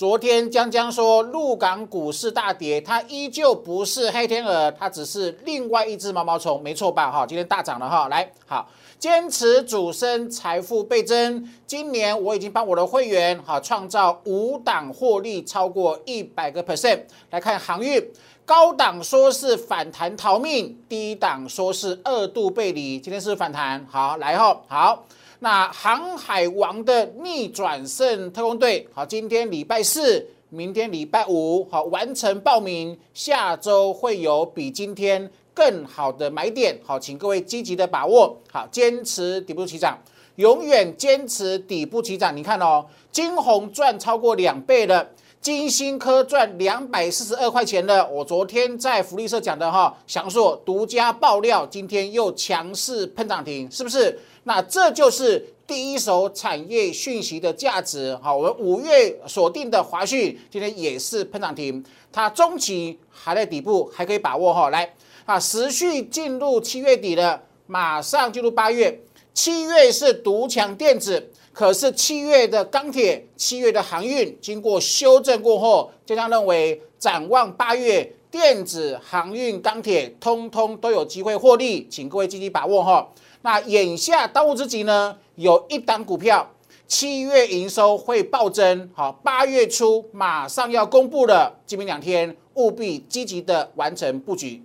昨天江江说陆港股市大跌，它依旧不是黑天鹅，它只是另外一只毛毛虫，没错吧？哈，今天大涨了哈，来好，坚持主升，财富倍增。今年我已经帮我的会员哈创造五档获利超过一百个 percent。来看航运，高档说是反弹逃命，低档说是二度背离，今天是反弹，好来哈，好。那航海王的逆转胜特工队，好，今天礼拜四，明天礼拜五，好，完成报名，下周会有比今天更好的买点，好，请各位积极的把握，好，坚持底部起涨，永远坚持底部起涨。你看哦，金红赚超过两倍了，金星科赚两百四十二块钱了。我昨天在福利社讲的哈，祥硕独家爆料，今天又强势喷涨停，是不是？那这就是第一手产业讯息的价值。好，我们五月锁定的华讯今天也是喷涨停，它中期还在底部，还可以把握哈。来啊，持续进入七月底了，马上进入八月。七月是独强电子，可是七月的钢铁、七月的航运经过修正过后，就将认为展望八月，电子、航运、钢铁通通都有机会获利，请各位积极把握哈。那眼下当务之急呢，有一档股票七月营收会暴增，好，八月初马上要公布了，今明两天务必积极的完成布局。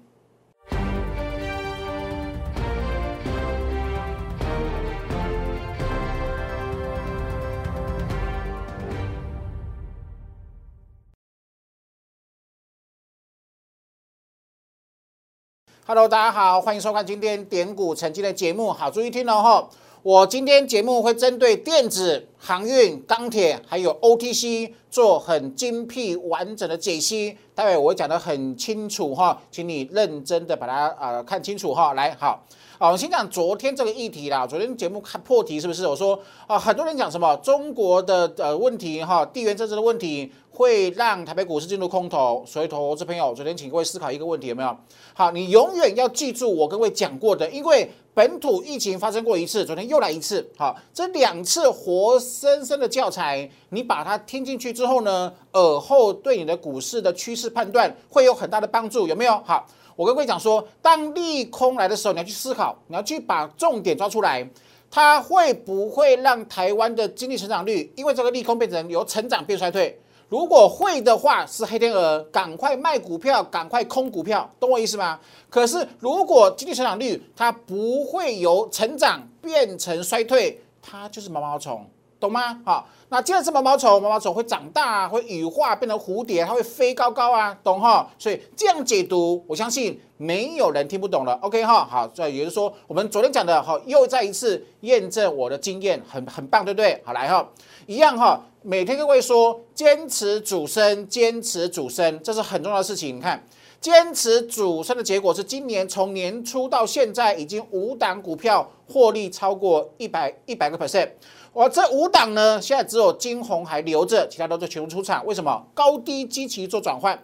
Hello，大家好，欢迎收看今天点股成绩的节目。好，注意听哦哈，我今天节目会针对电子、航运、钢铁还有 OTC 做很精辟完整的解析。待会我会讲的很清楚哈，请你认真的把它呃看清楚哈。来，好，好，我先讲昨天这个议题啦。昨天节目看破题是不是？我说啊，很多人讲什么中国的呃问题哈，地缘政治的问题。会让台北股市进入空头，所以投资朋友，昨天请各位思考一个问题，有没有？好，你永远要记住我跟各位讲过的，因为本土疫情发生过一次，昨天又来一次，好，这两次活生生的教材，你把它听进去之后呢，尔后对你的股市的趋势判断会有很大的帮助，有没有？好，我跟各位讲说，当利空来的时候，你要去思考，你要去把重点抓出来，它会不会让台湾的经济成长率因为这个利空变成由成长变衰退？如果会的话，是黑天鹅，赶快卖股票，赶快空股票，懂我意思吗？可是如果经济成长率它不会由成长变成衰退，它就是毛毛虫，懂吗？好，那既然是毛毛虫，毛毛虫会长大，会羽化变成蝴蝶，它会飞高高啊，懂哈？所以这样解读，我相信没有人听不懂了。OK 哈，好，这也就是说，我们昨天讲的哈，又再一次验证我的经验，很很棒，对不对？好，来哈，一样哈。每天各位说坚持主升，坚持主升，这是很重要的事情。你看，坚持主升的结果是今年从年初到现在，已经五档股票获利超过一百一百个 percent。我这五档呢，现在只有金红还留着，其他都是全部出场。为什么？高低基期做转换。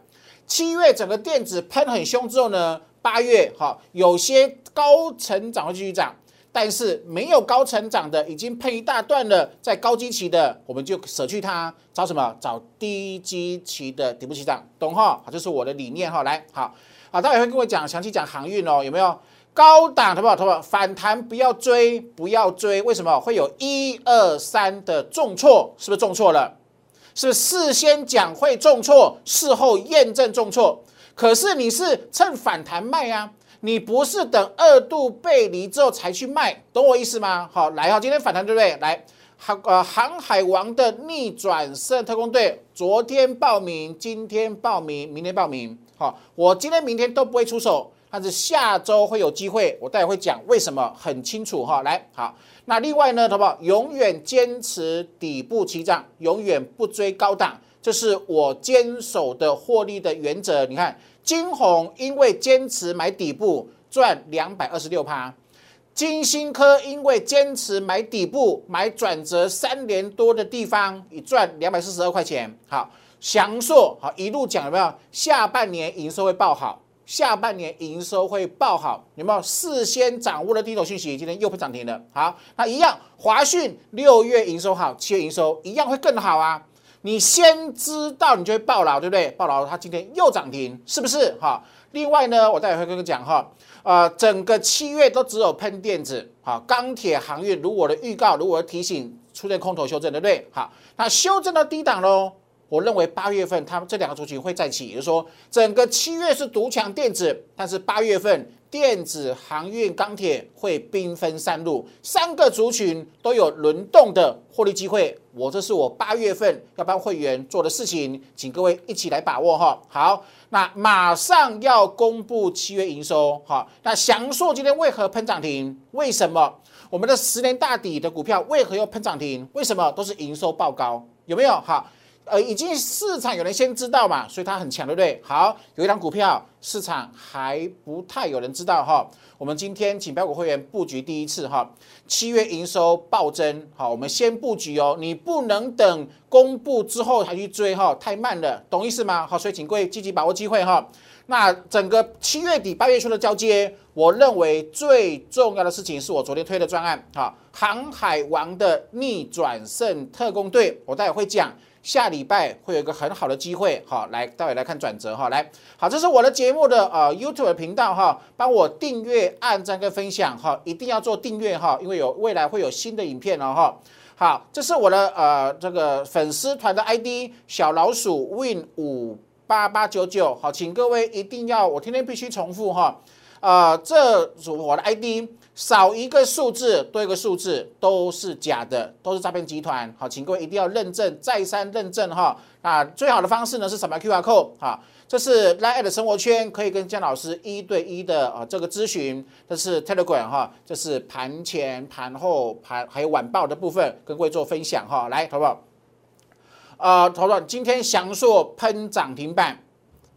七月整个电子喷很凶之后呢，八月好有些高成长会继续涨。但是没有高成长的，已经喷一大段了，在高基期的，我们就舍去它，找什么？找低基期的底部起涨，懂哈？好，这是我的理念哈。来，好，好，待会会跟我讲详细讲航运哦，有没有高档？好不好？不好？反弹不要追，不要追，为什么会有一二三的重挫？是不是重挫了？是事先讲会重挫，事后验证重挫？可是你是趁反弹卖啊？你不是等二度背离之后才去卖，懂我意思吗？好，来哈，今天反弹对不对？来，航呃航海王的逆转胜特工队，昨天报名，今天报名，明天报名。好，我今天明天都不会出手，但是下周会有机会，我待会会讲为什么，很清楚哈。来，好，那另外呢，好不好？永远坚持底部起涨，永远不追高档，这是我坚守的获利的原则。你看。金红因为坚持买底部赚两百二十六趴，金星科因为坚持买底部买转折三年多的地方，已赚两百四十二块钱。好，翔硕好一路讲有没有？下半年营收会爆好，下半年营收会爆好，有没有事先掌握的第一手讯息？今天又不涨停了。好，那一样，华讯六月营收好，七月营收一样会更好啊。你先知道，你就会爆牢，对不对？爆牢，它今天又涨停，是不是？哈。另外呢，我待会会跟你讲哈，呃，整个七月都只有喷电子，好，钢铁航运如我的预告，如我的提醒，出现空头修正，对不对？好，那修正到低档喽。我认为八月份他们这两个族群会再起，也就是说，整个七月是独强电子，但是八月份电子、航运、钢铁会兵分三路，三个族群都有轮动的获利机会。我这是我八月份要帮会员做的事情，请各位一起来把握哈。好，那马上要公布七月营收哈。那翔硕今天为何喷涨停？为什么我们的十年大底的股票为何要喷涨停？为什么都是营收爆高？有没有？好。呃，已经市场有人先知道嘛，所以它很强，对不对？好，有一张股票市场还不太有人知道哈。我们今天请标股会员布局第一次哈，七月营收暴增，好，我们先布局哦，你不能等公布之后才去追哈，太慢了，懂意思吗？好，所以请各位积极把握机会哈。那整个七月底八月初的交接，我认为最重要的事情是我昨天推的专案，哈，航海王的逆转胜特工队，我待会会讲。下礼拜会有一个很好的机会，好，来待会来看转折哈，来，好，这是我的节目的呃 YouTube 频道哈，帮我订阅、按赞跟分享哈，一定要做订阅哈，因为有未来会有新的影片了哈。好，这是我的呃这个粉丝团的 ID 小老鼠 Win 五八八九九，好，请各位一定要，我天天必须重复哈，呃，这是我的 ID。少一个数字，多一个数字都是假的，都是诈骗集团。好，请各位一定要认证，再三认证哈。那最好的方式呢是扫描 QR code 哈，这是 Line 的生活圈，可以跟姜老师一对一的啊这个咨询。这是 Telegram 哈，这是盘前、盘后、盘还有晚报的部分，跟各位做分享哈。来，好不好？呃，投资今天祥硕喷涨停板，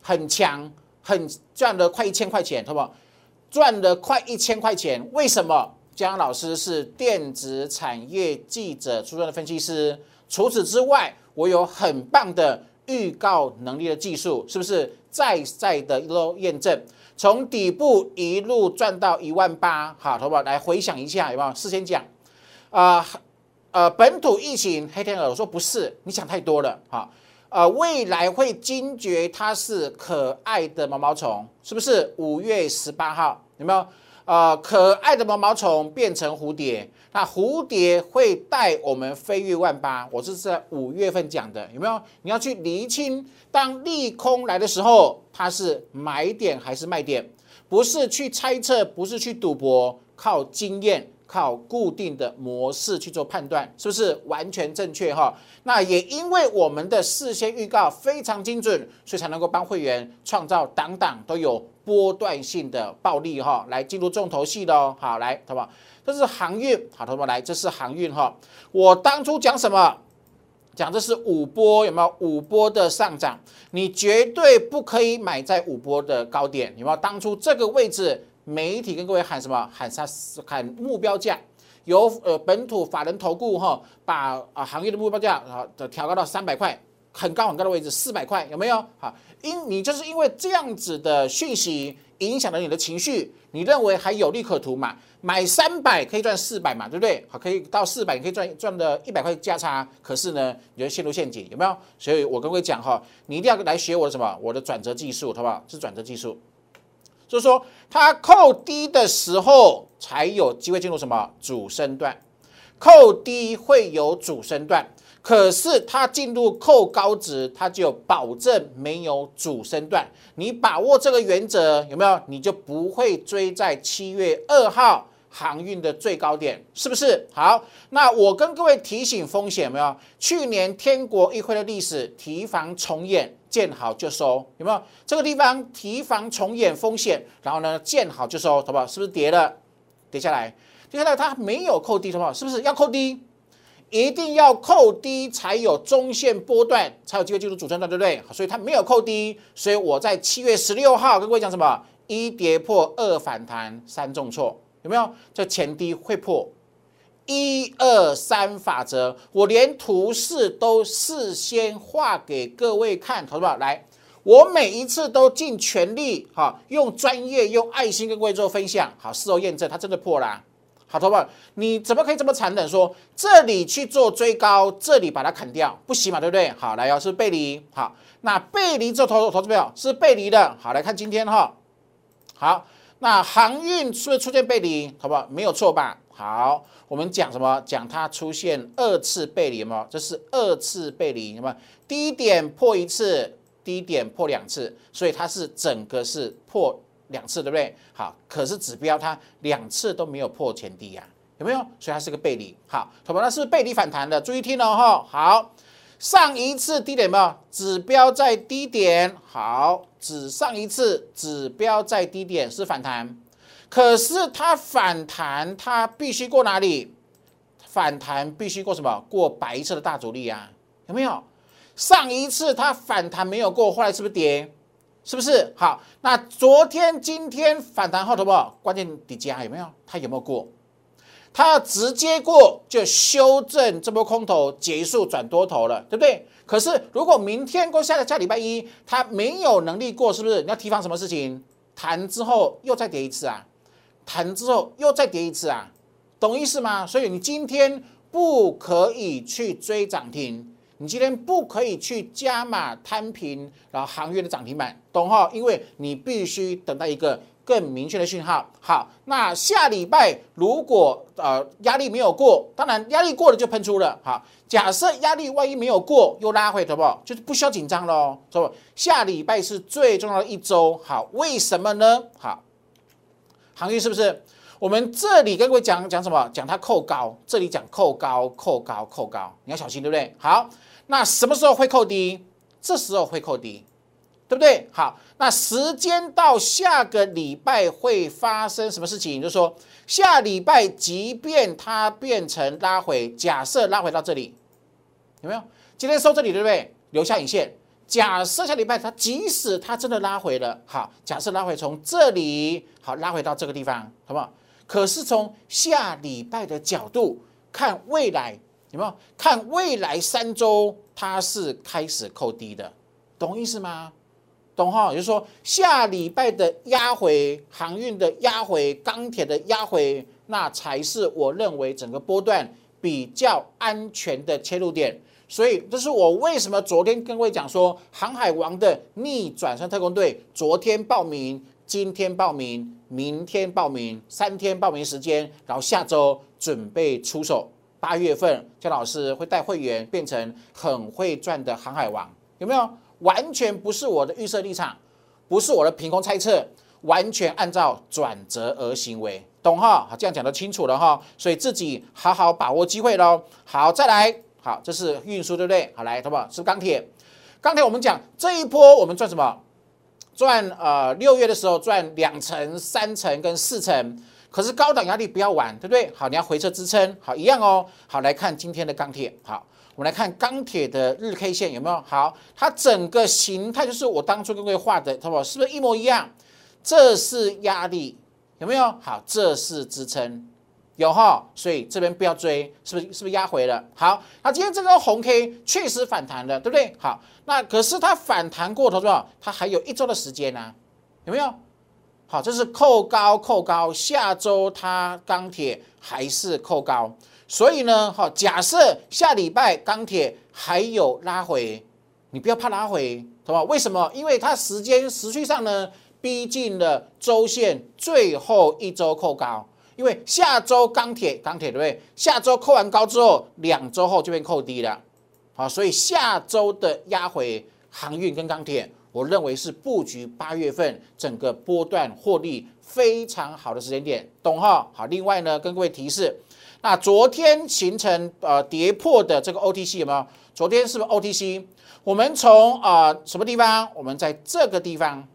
很强，很赚了快一千块钱，好不好？赚了快一千块钱，为什么？江老师是电子产业记者出身的分析师，除此之外，我有很棒的预告能力的技术，是不是？再再的都验证，从底部一路赚到一万八，好，好不好？来回想一下，有没有？事先讲，啊，呃，本土疫情黑天鹅，我说不是，你想太多了，好。呃，未来会惊觉它是可爱的毛毛虫，是不是？五月十八号有没有？啊，可爱的毛毛虫变成蝴蝶，那蝴蝶会带我们飞越万八。我是在五月份讲的，有没有？你要去厘清，当利空来的时候，它是买点还是卖点？不是去猜测，不是去赌博，靠经验。靠固定的模式去做判断，是不是完全正确哈？那也因为我们的事先预告非常精准，所以才能够帮会员创造档档都有波段性的暴利哈。来进入重头戏的哦，好来，好不好？这是航运，好，同学们来，这是航运哈。我当初讲什么？讲这是五波，有没有五波的上涨？你绝对不可以买在五波的高点，有没有？当初这个位置。媒体跟各位喊什么？喊啥？喊目标价，由呃本土法人投顾哈，把啊行业的目标价啊的调高到三百块，很高很高的位置，四百块有没有？好，因你就是因为这样子的讯息影响了你的情绪，你认为还有利可图嘛？买三百可以赚四百嘛，对不对？好，可以到四百，你可以赚赚的一百块价差，可是呢，你就陷入陷阱，有没有？所以我跟各位讲哈，你一定要来学我的什么？我的转折技术，好不好？是转折技术。就是说，它扣低的时候才有机会进入什么主升段，扣低会有主升段，可是它进入扣高值，它就保证没有主升段。你把握这个原则有没有？你就不会追在七月二号。航运的最高点是不是好？那我跟各位提醒风险没有？去年天国议会的历史提防重演，见好就收，有没有？这个地方提防重演风险，然后呢见好就收，好不好？是不是跌了？跌下来，跌下来它没有扣低，好不好？是不是要扣低？一定要扣低才有中线波段，才有机会进入主升段，对不对？所以它没有扣低，所以我在七月十六号跟各位讲什么？一跌破，二反弹，三重挫。有没有？这前低会破一二三法则，我连图示都事先画给各位看，好不好？来，我每一次都尽全力，哈，用专业、用爱心跟各位做分享，好，事后验证，它真的破了。好，投保，你怎么可以这么残忍说这里去做追高，这里把它砍掉，不行嘛，对不对？好，来哦，是背离，好，那背离之后投投资票是背离的，好，来看今天哈，好，那航运是不是出现背离？好不好？没有错吧？好，我们讲什么？讲它出现二次背离吗？这是二次背离，什么？低点破一次，低点破两次，所以它是整个是破两次，对不对？好，可是指标它两次都没有破前低呀，有没有？所以它是个背离。好，同学们，那是背离反弹的，注意听哦哈。好，上一次低点没有？指标在低点，好，只上一次指标在低点是反弹。可是它反弹，它必须过哪里？反弹必须过什么？过白色的大阻力啊？有没有？上一次它反弹没有过，后来是不是跌？是不是？好，那昨天、今天反弹后好不好？关键底价有没有？它有没有过？它要直接过，就修正这波空头结束转多头了，对不对？可是如果明天过下个下礼拜一，它没有能力过，是不是？你要提防什么事情？弹之后又再跌一次啊？弹之后又再跌一次啊，懂意思吗？所以你今天不可以去追涨停，你今天不可以去加码摊平，然后行业的涨停板，懂哈？因为你必须等待一个更明确的讯号。好，那下礼拜如果呃压力没有过，当然压力过了就喷出了。好，假设压力万一没有过，又拉回，好不好？就是不需要紧张喽，是不？下礼拜是最重要的一周。好，为什么呢？好。行业是不是？我们这里跟各位讲讲什么？讲它扣高，这里讲扣高，扣高，扣高，你要小心，对不对？好，那什么时候会扣低？这时候会扣低，对不对？好，那时间到下个礼拜会发生什么事情？就是说下礼拜，即便它变成拉回，假设拉回到这里，有没有？今天收这里，对不对？留下影线。假设下礼拜它即使它真的拉回了，好，假设拉回从这里好拉回到这个地方，好不好？可是从下礼拜的角度看未来有没有？看未来三周它是开始扣低的，懂意思吗？懂哈？也就是说下礼拜的压回航运的压回钢铁的压回，那才是我认为整个波段比较安全的切入点。所以这是我为什么昨天跟各位讲说，航海王的逆转胜特工队昨天报名，今天报名，明天报名，三天报名时间，然后下周准备出手。八月份，姜老师会带会员变成很会赚的航海王，有没有？完全不是我的预设立场，不是我的凭空猜测，完全按照转折而行为，懂哈？这样讲得清楚了哈。所以自己好好把握机会喽。好，再来。好，这是运输，对不对？好，来，好不？是钢铁。钢铁，我们讲这一波，我们赚什么？赚呃，六月的时候赚两成、三成跟四成。可是高档压力不要玩，对不对？好，你要回撤支撑，好，一样哦。好，来看今天的钢铁。好，我们来看钢铁的日 K 线有没有？好，它整个形态就是我当初跟各位画的，好不好？是不是一模一样？这是压力，有没有？好，这是支撑。有哈，所以这边不要追，是不是？是不是压回了？好，那今天这个红 K 确实反弹了，对不对？好，那可是它反弹过头之后，它还有一周的时间呢，有没有？好，这是扣高扣高，下周它钢铁还是扣高，所以呢，好，假设下礼拜钢铁还有拉回，你不要怕拉回，好吧？为什么？因为它时间时序上呢，逼近了周线最后一周扣高。因为下周钢铁钢铁对不对？下周扣完高之后，两周后就变扣低了，好，所以下周的压回航运跟钢铁，我认为是布局八月份整个波段获利非常好的时间点，懂哈？好，另外呢，跟各位提示，那昨天形成呃跌破的这个 OTC 有没有？昨天是不是 OTC？我们从啊什么地方？我们在这个地方，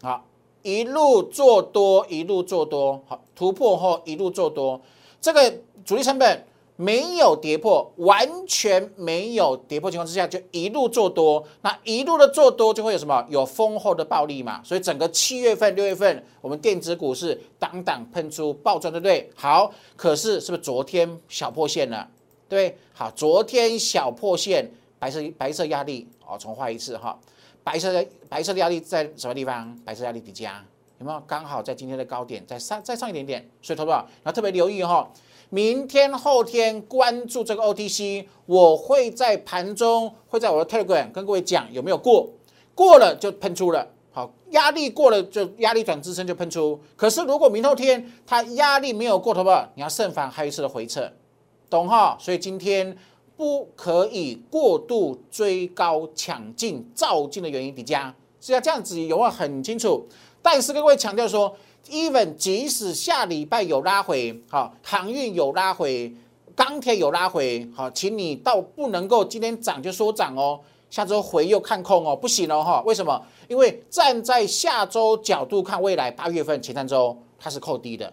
好。一路做多，一路做多，好突破后一路做多，这个主力成本没有跌破，完全没有跌破情况之下，就一路做多，那一路的做多就会有什么？有丰厚的暴利嘛。所以整个七月份、六月份，我们电子股是当当喷出暴赚，对不对？好，可是是不是昨天小破线了？对，好，昨天小破线，白色白色压力哦，重画一次哈。白色的白色的压力在什么地方？白色压力底价有没有刚好在今天的高点再上再上一点点？所以，投资者要特别留意哈。明天后天关注这个 OTC，我会在盘中会在我的 Telegram 跟各位讲有没有过，过了就喷出了。好，压力过了就压力转支撑就喷出。可是如果明后天它压力没有过，头吧，你要慎防还有一次的回撤，懂哈？所以今天不可以过度追高抢进造进的原因，叠加是要这样子，有没有很清楚？但是各位强调说。even 即使下礼拜有拉回，好，航运有拉回，钢铁有拉回，好，请你倒不能够今天涨就说涨哦，下周回又看空哦，不行哦哈，为什么？因为站在下周角度看未来八月份前三周它是扣低的，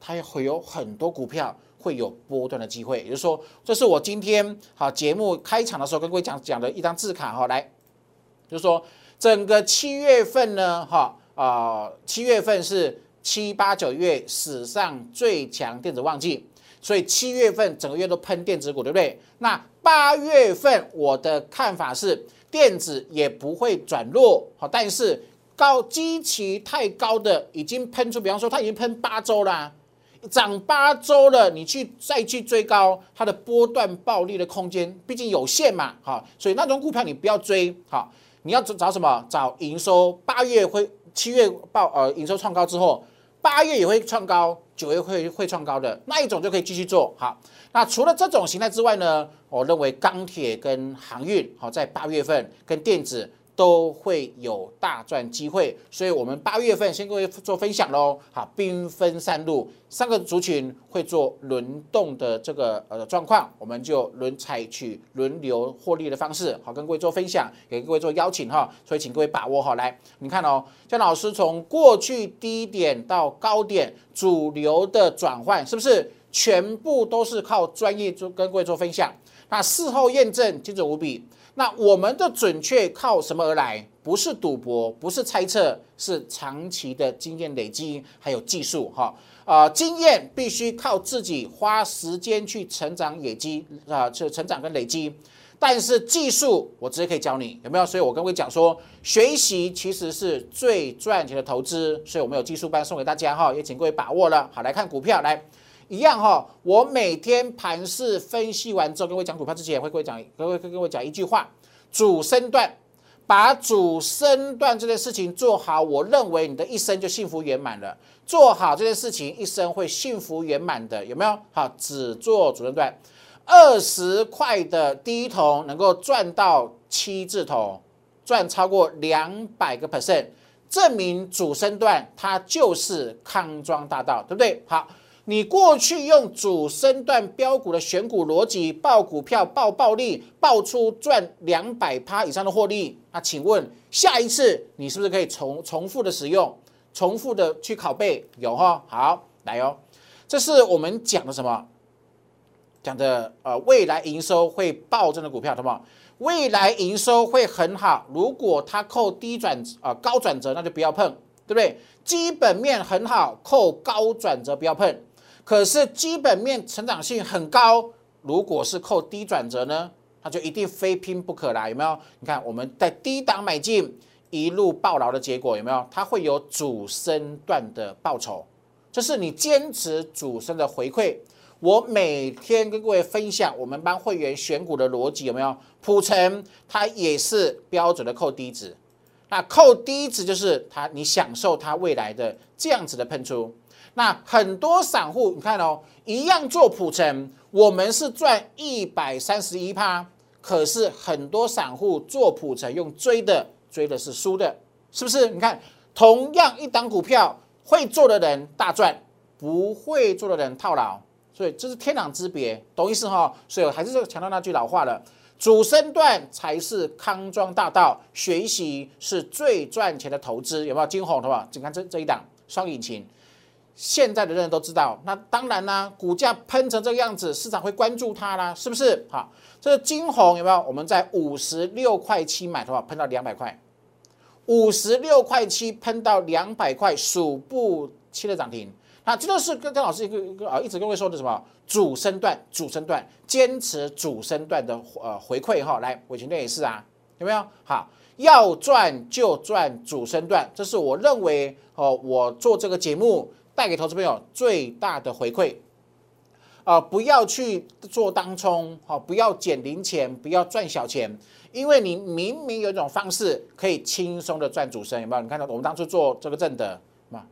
它也会有很多股票会有波段的机会，也就是说，这是我今天好节目开场的时候跟各位讲讲的一张字卡哈，来，就是说整个七月份呢，哈。啊，七月份是七八九月史上最强电子旺季，所以七月份整个月都喷电子股，对不对？那八月份我的看法是电子也不会转弱，好，但是高基期太高的已经喷出，比方说它已经喷八周啦，涨八周了，你去再去追高，它的波段暴利的空间毕竟有限嘛，好，所以那种股票你不要追，好，你要找找什么？找营收八月会。七月报呃营收创高之后，八月也会创高，九月会会创高的那一种就可以继续做好。那除了这种形态之外呢，我认为钢铁跟航运好在八月份跟电子。都会有大赚机会，所以我们八月份先各位做分享喽。好，兵分三路，三个族群会做轮动的这个呃状况，我们就轮采取轮流获利的方式，好跟各位做分享，给各位做邀请哈。所以请各位把握好来，你看哦，姜老师从过去低点到高点主流的转换，是不是全部都是靠专业做跟各位做分享？那事后验证精准无比。那我们的准确靠什么而来？不是赌博，不是猜测，是长期的经验累积，还有技术哈啊！经验必须靠自己花时间去成长、累积啊，去成长跟累积。但是技术我直接可以教你，有没有？所以我跟各位讲说，学习其实是最赚钱的投资。所以我们有技术班送给大家哈，也请各位把握了。好，来看股票来。一样哈，我每天盘势分析完之后，跟我讲股票之前，会跟各位讲，各位跟各位讲一句话：主升段，把主升段这件事情做好，我认为你的一生就幸福圆满了。做好这件事情，一生会幸福圆满的，有没有？好，只做主升段，二十块的第一桶能够赚到七字头，赚超过两百个 percent，证明主升段它就是康庄大道，对不对？好。你过去用主升段标股的选股逻辑报股票报暴利，报出赚两百趴以上的获利，那请问下一次你是不是可以重重复的使用，重复的去拷贝？有哈，好来哦，这是我们讲的什么？讲的呃未来营收会暴增的股票，好不好？未来营收会很好，如果它扣低转啊高转折，那就不要碰，对不对？基本面很好，扣高转折不要碰。可是基本面成长性很高，如果是扣低转折呢，它就一定非拼不可啦，有没有？你看我们在低档买进，一路暴牢的结果有没有？它会有主升段的报酬，这是你坚持主升的回馈。我每天跟各位分享我们帮会员选股的逻辑有没有？普成它也是标准的扣低值，那扣低值就是它你享受它未来的这样子的喷出。那很多散户，你看哦，一样做普成，我们是赚一百三十一趴，可是很多散户做普成用追的，追的是输的，是不是？你看，同样一档股票，会做的人大赚，不会做的人套牢，所以这是天壤之别，懂意思哈？所以我还是强调那句老话了，主升段才是康庄大道，学习是最赚钱的投资，有没有？金红的吧？你看这这一档双引擎。现在的人都知道，那当然啦，股价喷成这个样子，市场会关注它啦，是不是？好，这个金红有没有？我们在五十六块七买的话，喷到两百块，五十六块七喷到两百块，数不清的涨停。那这就是跟跟老师一个一个啊，一直跟各位说的什么主升段，主升段，坚持主升段的呃回馈哈。来，伟群队也是啊，有没有？好，要赚就赚主升段，这是我认为哦，我做这个节目带给投资朋友最大的回馈。啊，不要去做当冲，好，不要捡零钱，不要赚小钱，因为你明明有一种方式可以轻松的赚主升，有没有？你看到我们当初做这个正的，嘛，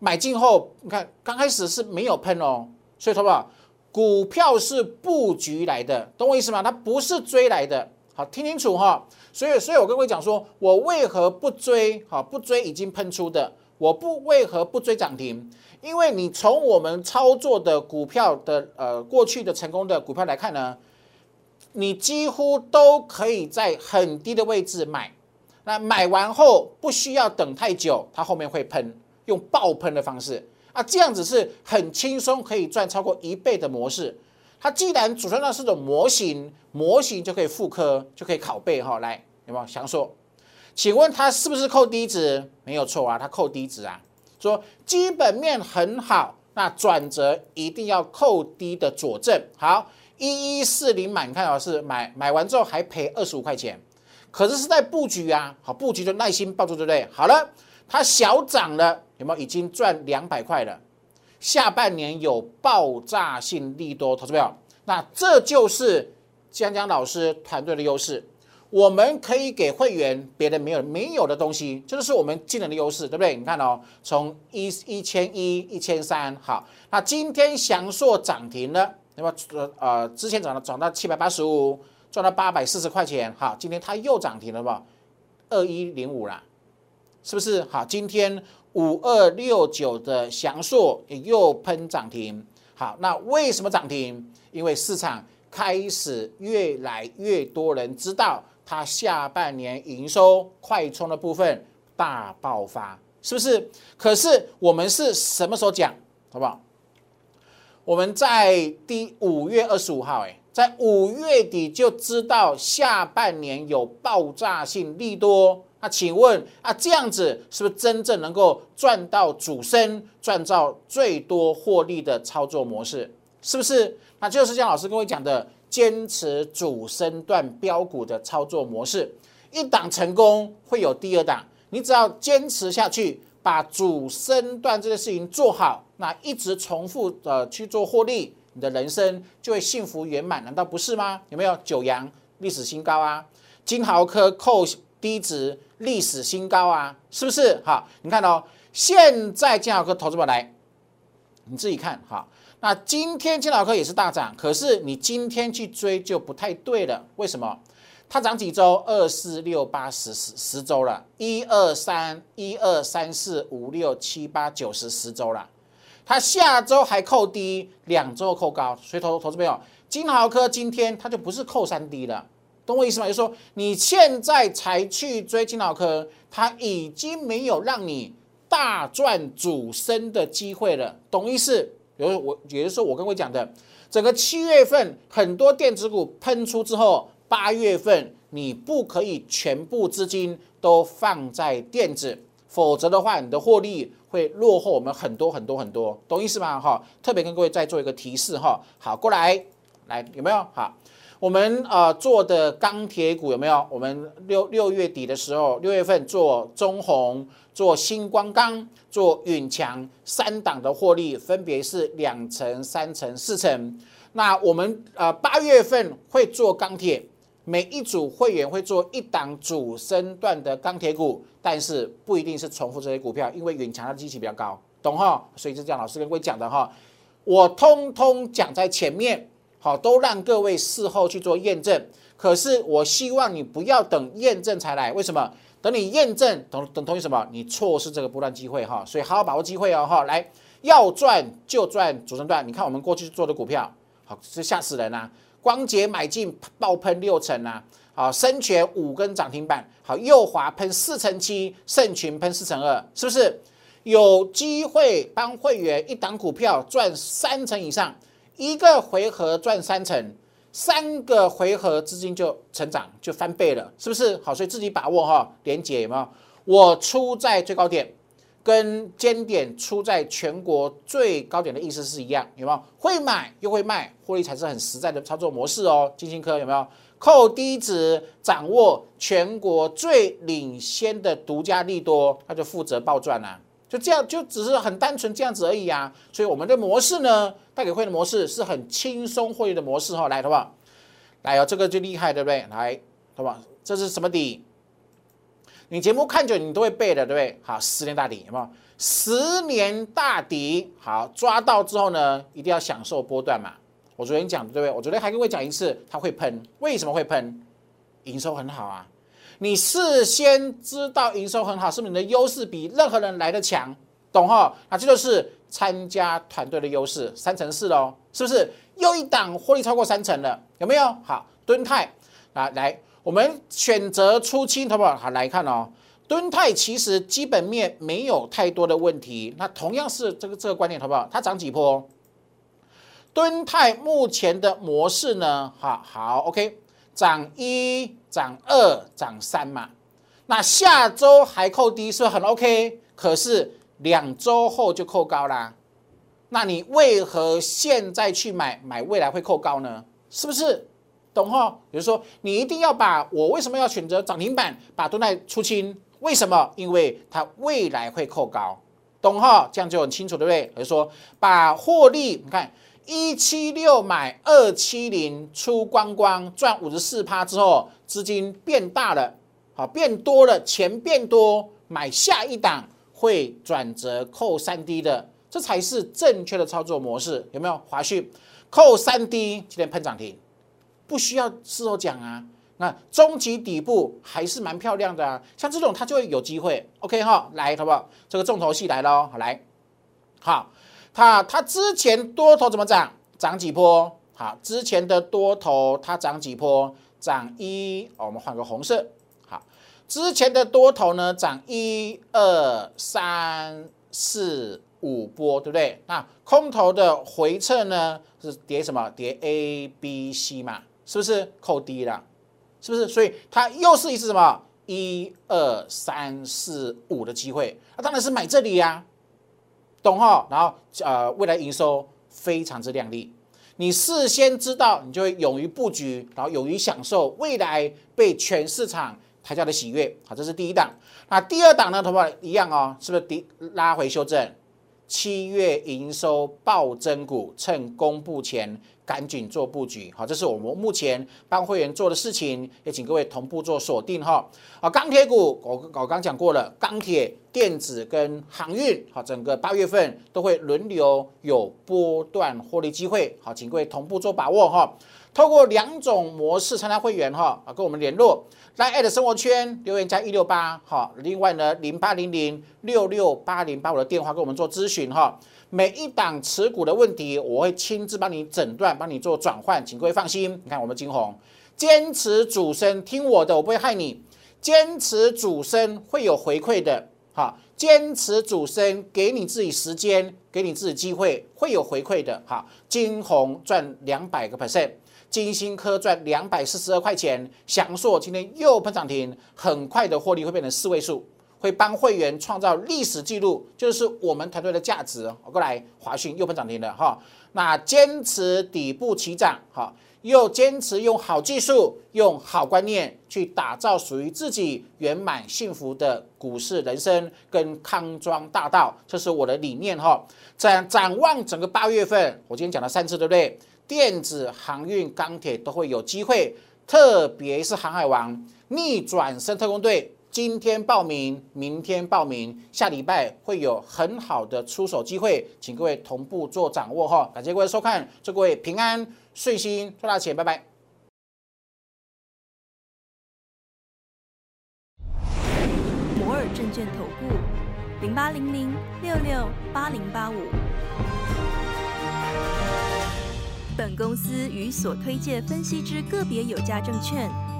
买进后，你看刚开始是没有喷哦，所以，说吧股票是布局来的，懂我意思吗？它不是追来的，好，听清楚哈。所以，所以我跟各位讲说，我为何不追？好，不追已经喷出的，我不为何不追涨停？因为你从我们操作的股票的呃过去的成功的股票来看呢，你几乎都可以在很低的位置买，那买完后不需要等太久，它后面会喷，用爆喷的方式啊，这样子是很轻松可以赚超过一倍的模式。它既然主升段是种模型，模型就可以复刻，就可以拷贝哈。来，有没有想说？请问它是不是扣低值？没有错啊，它扣低值啊。说基本面很好，那转折一定要扣低的佐证。好，一一四零买，看到是买买完之后还赔二十五块钱，可是是在布局啊。好，布局就耐心抱住，对不对？好了，它小涨了，有没有？已经赚两百块了。下半年有爆炸性利多，投资友，那这就是江江老师团队的优势。我们可以给会员别人没有没有的东西，这就是我们技能的优势，对不对？你看哦，从一一千一、一千三，好，那今天翔硕涨停了，那么呃呃，之前涨了涨到七百八十五，赚到八百四十块钱，好，今天它又涨停了吧？二一零五啦，是不是？好，今天五二六九的翔硕也又喷涨停，好，那为什么涨停？因为市场开始越来越多人知道。它下半年营收快充的部分大爆发，是不是？可是我们是什么时候讲，好不好？我们在第五月二十五号，哎，在五月底就知道下半年有爆炸性利多。那请问啊，这样子是不是真正能够赚到主升，赚到最多获利的操作模式？是不是？那就是江老师跟我讲的。坚持主升段标股的操作模式，一档成功会有第二档。你只要坚持下去，把主升段这件事情做好，那一直重复的去做获利，你的人生就会幸福圆满，难道不是吗？有没有九阳历史新高啊？金豪科扣低值历史新高啊？是不是？好，你看哦，现在金豪科投资者来，你自己看哈。那今天金老科也是大涨，可是你今天去追就不太对了。为什么？它涨几周？二四六八十十十周了，一二三一二三四五六七八九十十周了。它下周还扣低，两周扣高。所以投投资朋友，金豪科今天它就不是扣三低了，懂我意思吗？就是说你现在才去追金豪科，它已经没有让你大赚主升的机会了，懂意思？比如我，也就是，我跟各位讲的，整个七月份很多电子股喷出之后，八月份你不可以全部资金都放在电子，否则的话，你的获利会落后我们很多很多很多，懂意思吗？哈，特别跟各位再做一个提示哈。好，过来，来有没有？好，我们呃做的钢铁股有没有？我们六六月底的时候，六月份做中红。做星光钢、做永强三档的获利分别是两成、三成、四成。那我们呃八月份会做钢铁，每一组会员会做一档主升段的钢铁股，但是不一定是重复这些股票，因为永强的机器比较高，懂哈？所以是这样，老师跟各位讲的哈，我通通讲在前面，好，都让各位事后去做验证。可是我希望你不要等验证才来，为什么？等你验证，等等同意什么？你错失这个波段机会哈，所以好好把握机会哦哈。来，要赚就赚主升段。你看我们过去做的股票，好是吓死人呐！光捷买进爆喷六成啊，好深全五根涨停板，好右华喷四成七，盛群喷四成二，是不是有机会帮会员一档股票赚三成以上，一个回合赚三成？三个回合资金就成长就翻倍了，是不是？好，所以自己把握哈。连结有没有？我出在最高点，跟尖点出在全国最高点的意思是一样，有没有？会买又会卖，获利才是很实在的操作模式哦。金星科有没有？扣低值，掌握全国最领先的独家利多，他就负责暴赚啦。就这样，就只是很单纯这样子而已啊。所以我们的模式呢，带给会的模式是很轻松获利的模式哈。来，好不好？来哦，这个就厉害，对不对？来，好不好？这是什么底？你节目看久，你都会背的，对不对？好，十年大底，有没有？十年大底，好，抓到之后呢，一定要享受波段嘛。我昨天讲的，对不对？我昨天还跟会讲一次，它会喷，为什么会喷？营收很好啊。你事先知道营收很好，是不是你的优势比任何人来的强？懂哈？那这就是参加团队的优势，三成四喽，是不是？又一档获利超过三成了，有没有？好，敦泰啊，来，我们选择出清，好不好？好，来看哦，敦泰其实基本面没有太多的问题，那同样是这个这个观点，好不好？它涨几波？敦泰目前的模式呢？哈好，OK。涨一涨二涨三嘛，那下周还扣低是很 OK，可是两周后就扣高啦。那你为何现在去买买未来会扣高呢？是不是？懂哈？比如说你一定要把我为什么要选择涨停板把多耐出清？为什么？因为它未来会扣高，懂哈？这样就很清楚，对不对？比如说把获利，你看。一七六买二七零出光光赚五十四趴之后，资金变大了，好变多了，钱变多，买下一档会转折扣三 D 的，这才是正确的操作模式，有没有？华讯扣三 D 今天喷涨停，不需要事后讲啊。那中级底部还是蛮漂亮的啊，像这种它就会有机会。OK 哈，来好不好？这个重头戏来喽，好来，好。它它之前多头怎么涨？涨几波？好，之前的多头它涨几波？涨一，我们换个红色。好，之前的多头呢，涨一二三四五波，对不对？那空头的回撤呢，是跌什么？跌 A B C 嘛，是不是扣低了？是不是？所以它又是一次什么？一二三四五的机会，那当然是买这里呀。懂哈？然后呃，未来营收非常之亮丽，你事先知道，你就会勇于布局，然后勇于享受未来被全市场抬价的喜悦。好，这是第一档。那第二档呢？同学一样哦，是不是低拉回修正？七月营收暴增股，趁公布前。赶紧做布局，好，这是我们目前帮会员做的事情，也请各位同步做锁定哈。啊，钢铁股，我我刚讲过了，钢铁、电子跟航运，好，整个八月份都会轮流有波段获利机会，好，请各位同步做把握哈。透过两种模式参加会员哈，啊，跟我们联络，来艾特生活圈留言加一六八，好，另外呢零八零零六六八零八五的电话跟我们做咨询哈。每一档持股的问题，我会亲自帮你诊断，帮你做转换，请各位放心。你看我们金红，坚持主升，听我的，我不会害你。坚持主升会有回馈的，好，坚持主升，给你自己时间，给你自己机会，会有回馈的。好，金红赚两百个 percent，金星科赚两百四十二块钱，祥硕今天又喷涨停，很快的获利会变成四位数。会帮会员创造历史记录，就是我们团队的价值。我过来，华讯又喷涨停了哈。那坚持底部起涨，哈，又坚持用好技术、用好观念去打造属于自己圆满幸福的股市人生跟康庄大道，这是我的理念哈。展展望整个八月份，我今天讲了三次，对不对？电子、航运、钢铁都会有机会，特别是航海王逆转生特工队。今天报名，明天报名，下礼拜会有很好的出手机会，请各位同步做掌握哈。感谢各位收看，祝各位平安顺心，赚大钱，拜拜。摩尔证券投顾零八零零六六八零八五。本公司与所推介分析之个别有价证券